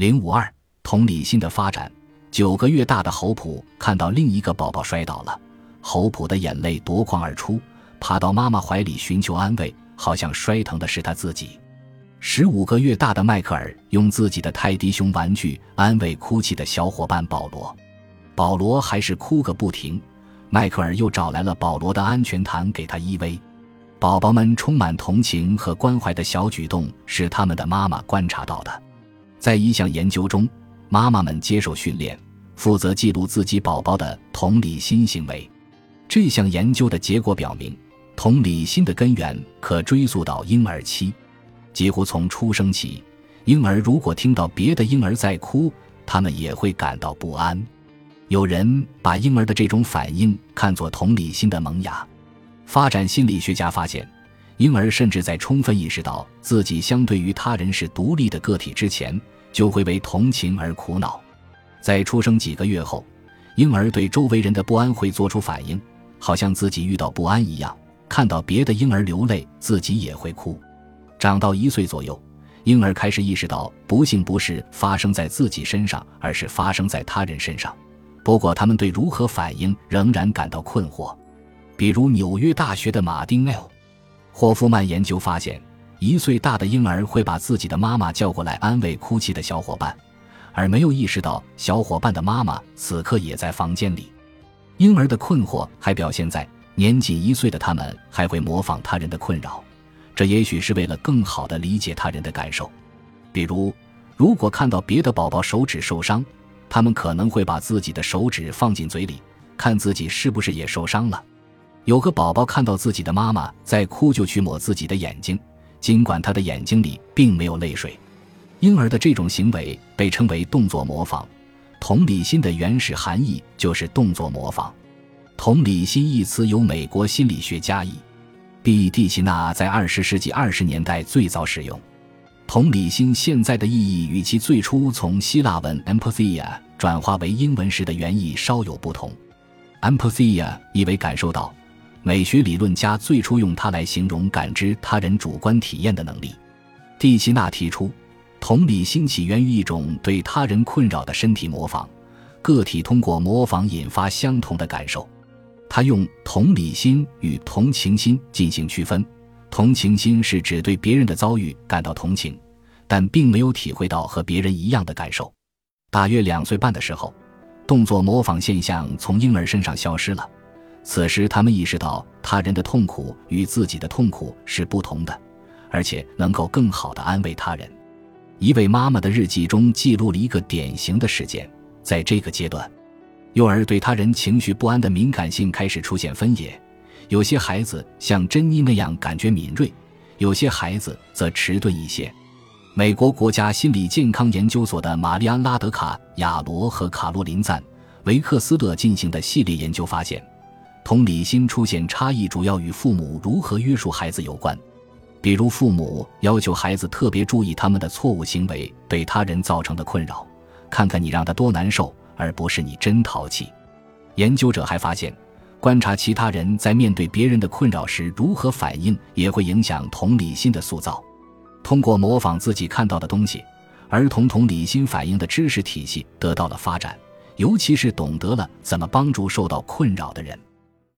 零五二，同理心的发展。九个月大的侯普看到另一个宝宝摔倒了，侯普的眼泪夺眶而出，爬到妈妈怀里寻求安慰，好像摔疼的是他自己。十五个月大的迈克尔用自己的泰迪熊玩具安慰哭泣的小伙伴保罗，保罗还是哭个不停。迈克尔又找来了保罗的安全毯给他依偎。宝宝们充满同情和关怀的小举动是他们的妈妈观察到的。在一项研究中。妈妈们接受训练，负责记录自己宝宝的同理心行为。这项研究的结果表明，同理心的根源可追溯到婴儿期。几乎从出生起，婴儿如果听到别的婴儿在哭，他们也会感到不安。有人把婴儿的这种反应看作同理心的萌芽。发展心理学家发现，婴儿甚至在充分意识到自己相对于他人是独立的个体之前。就会为同情而苦恼，在出生几个月后，婴儿对周围人的不安会做出反应，好像自己遇到不安一样。看到别的婴儿流泪，自己也会哭。长到一岁左右，婴儿开始意识到不幸不是发生在自己身上，而是发生在他人身上。不过，他们对如何反应仍然感到困惑。比如，纽约大学的马丁 ·L· 霍夫曼研究发现。一岁大的婴儿会把自己的妈妈叫过来安慰哭泣的小伙伴，而没有意识到小伙伴的妈妈此刻也在房间里。婴儿的困惑还表现在年仅一岁的他们还会模仿他人的困扰，这也许是为了更好地理解他人的感受。比如，如果看到别的宝宝手指受伤，他们可能会把自己的手指放进嘴里，看自己是不是也受伤了。有个宝宝看到自己的妈妈在哭，就去抹自己的眼睛。尽管他的眼睛里并没有泪水，婴儿的这种行为被称为动作模仿。同理心的原始含义就是动作模仿。同理心一词由美国心理学家 E.B. 蒂奇纳在二十世纪二十年代最早使用。同理心现在的意义与其最初从希腊文 empathia 转化为英文时的原意稍有不同。empathia 意为感受到。美学理论家最初用它来形容感知他人主观体验的能力。蒂奇纳提出，同理心起源于一种对他人困扰的身体模仿，个体通过模仿引发相同的感受。他用同理心与同情心进行区分。同情心是指对别人的遭遇感到同情，但并没有体会到和别人一样的感受。大约两岁半的时候，动作模仿现象从婴儿身上消失了。此时，他们意识到他人的痛苦与自己的痛苦是不同的，而且能够更好地安慰他人。一位妈妈的日记中记录了一个典型的事件：在这个阶段，幼儿对他人情绪不安的敏感性开始出现分野，有些孩子像珍妮那样感觉敏锐，有些孩子则迟钝一些。美国国家心理健康研究所的玛丽安·拉德卡亚罗和卡洛琳·赞维克斯勒进行的系列研究发现。同理心出现差异，主要与父母如何约束孩子有关。比如，父母要求孩子特别注意他们的错误行为对他人造成的困扰，看看你让他多难受，而不是你真淘气。研究者还发现，观察其他人在面对别人的困扰时如何反应，也会影响同理心的塑造。通过模仿自己看到的东西，儿童同理心反应的知识体系得到了发展，尤其是懂得了怎么帮助受到困扰的人。